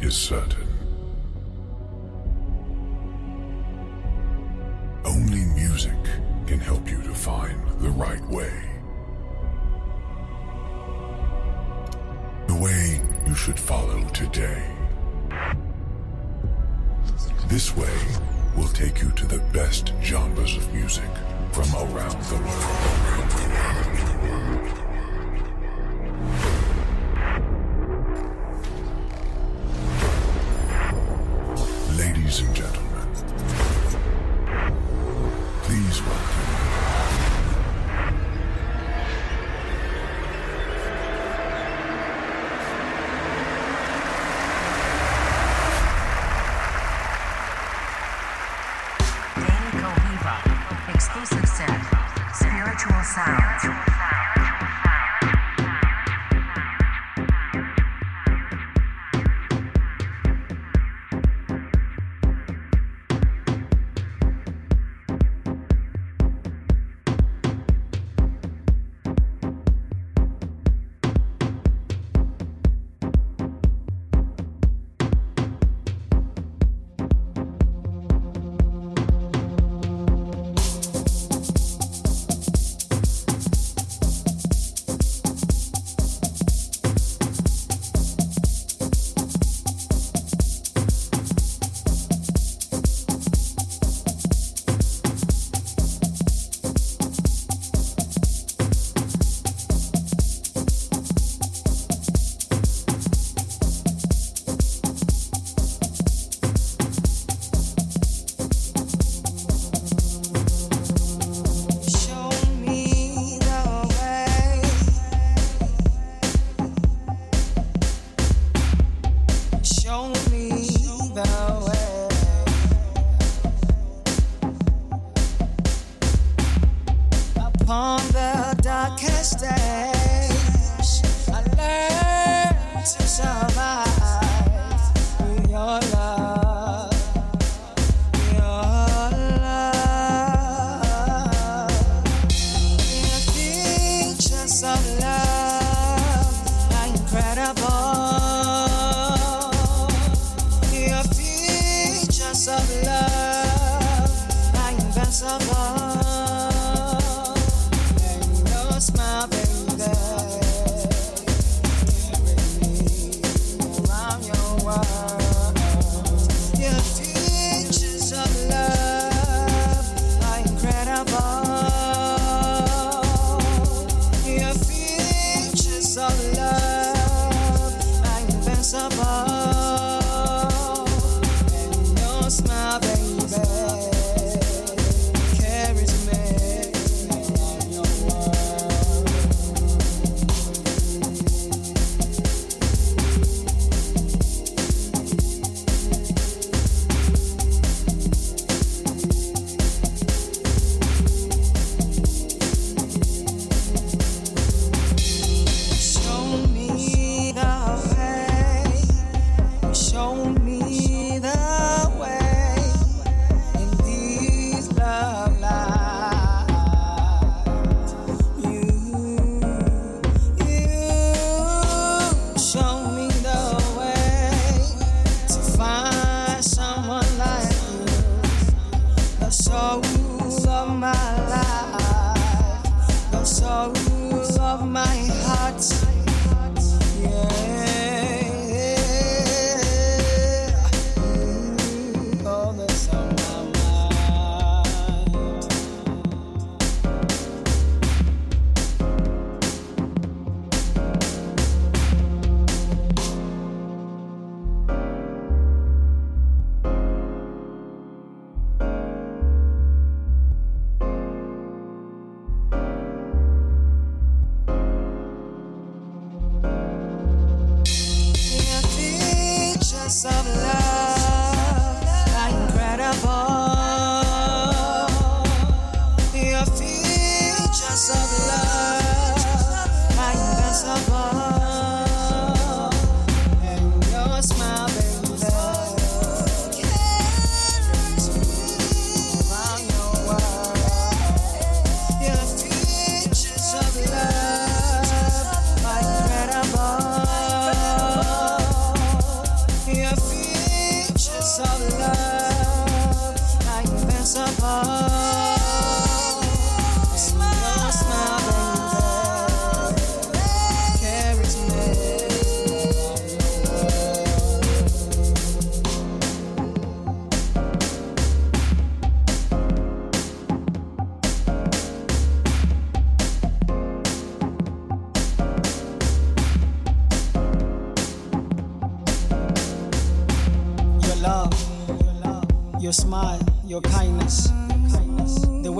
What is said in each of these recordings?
is certain. Only music can help you to find the right way. The way you should follow today. This way will take you to the best genres of music from around the world. my heart. Yeah.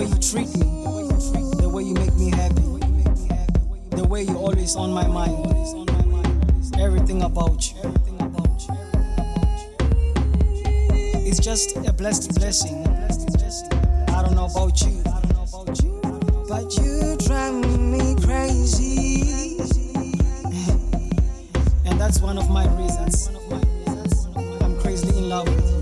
Way you treat me, the way you make me happy, the way you're always on my mind. Everything about you. It's just a blessed blessing. I don't know about you, but you drive me crazy. And that's one of my reasons. I'm crazily in love with you.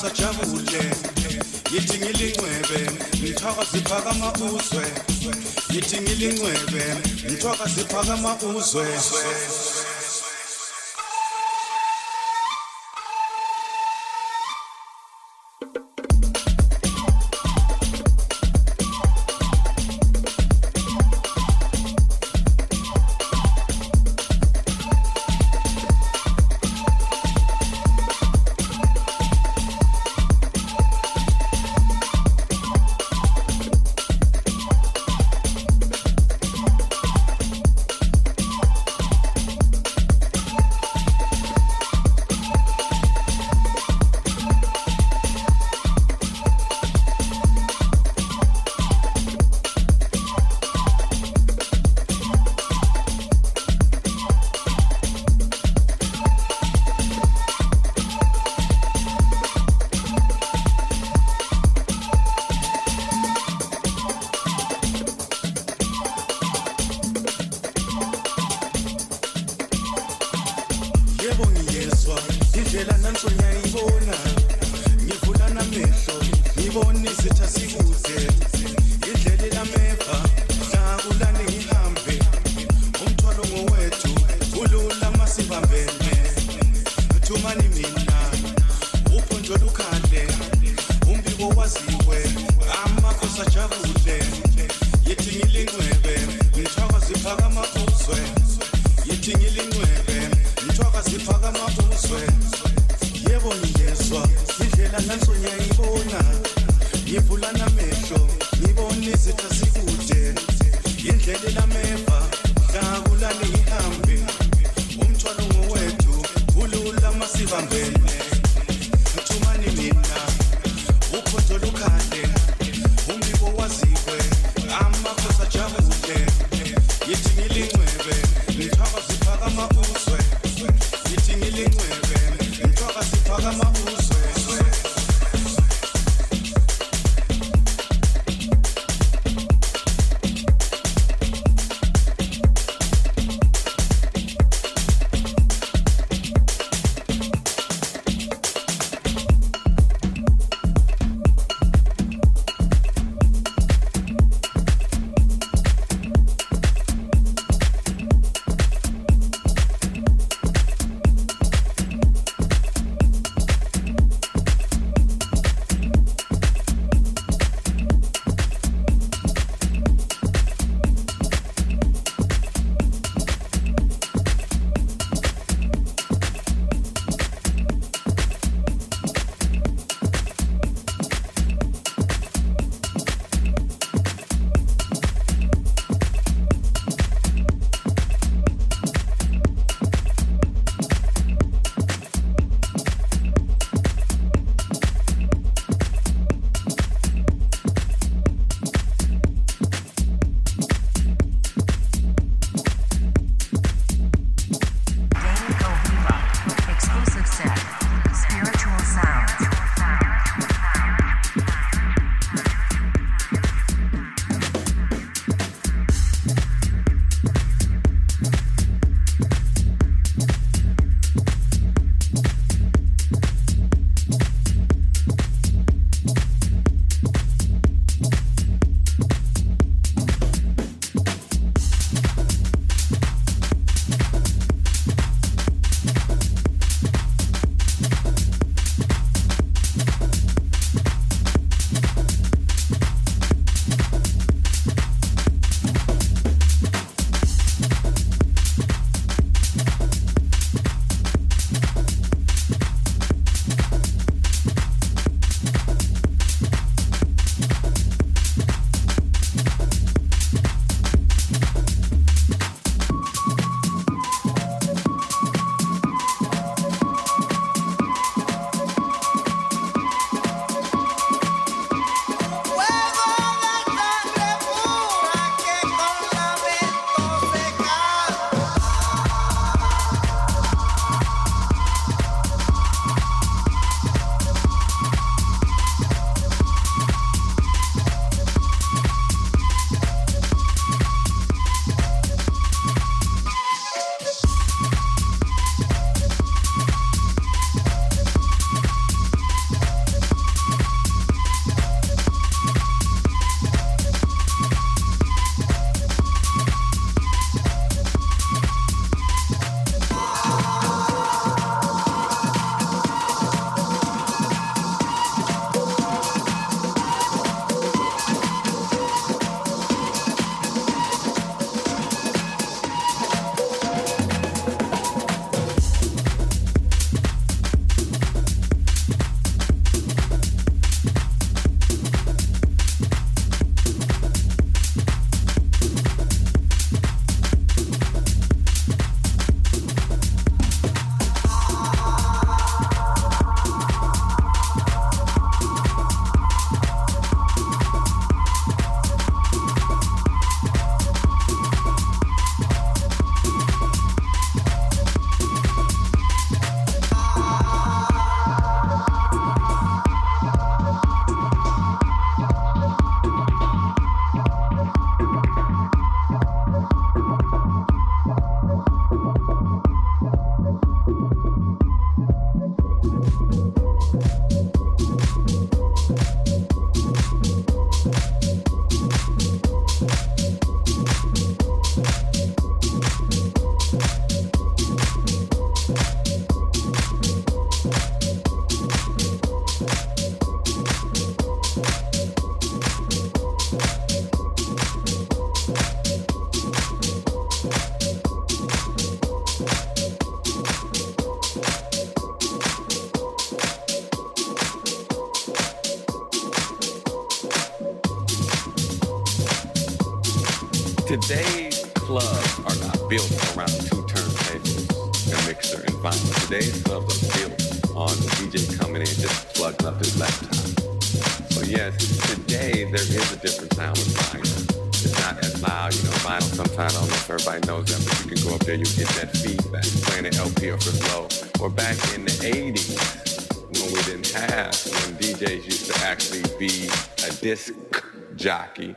sajabule yithi ngilincwebe mthwaka siphakama uzwe. Yithi ngilincwebe mthwaka siphakama uzwe. nanso ngiyayibona ngivula namehlo ngibona izitha zikude. Yindlela elameva hlakulale ihambe umthwalo ngowethu kulula masibambene. Thumani mina uphonto lukhande. attacchi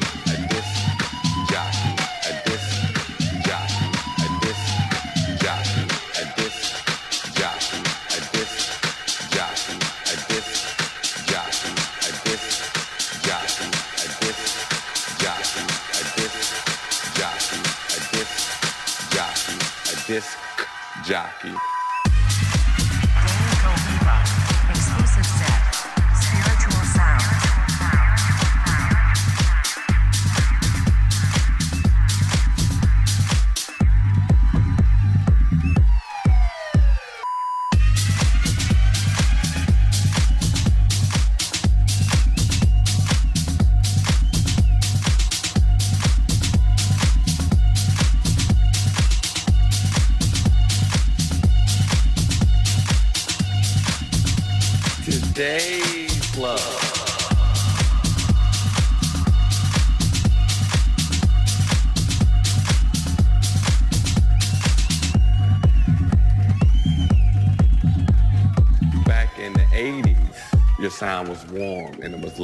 warm and it was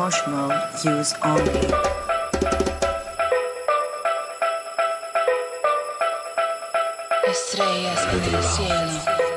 loud. use only. Estrellas en el cielo.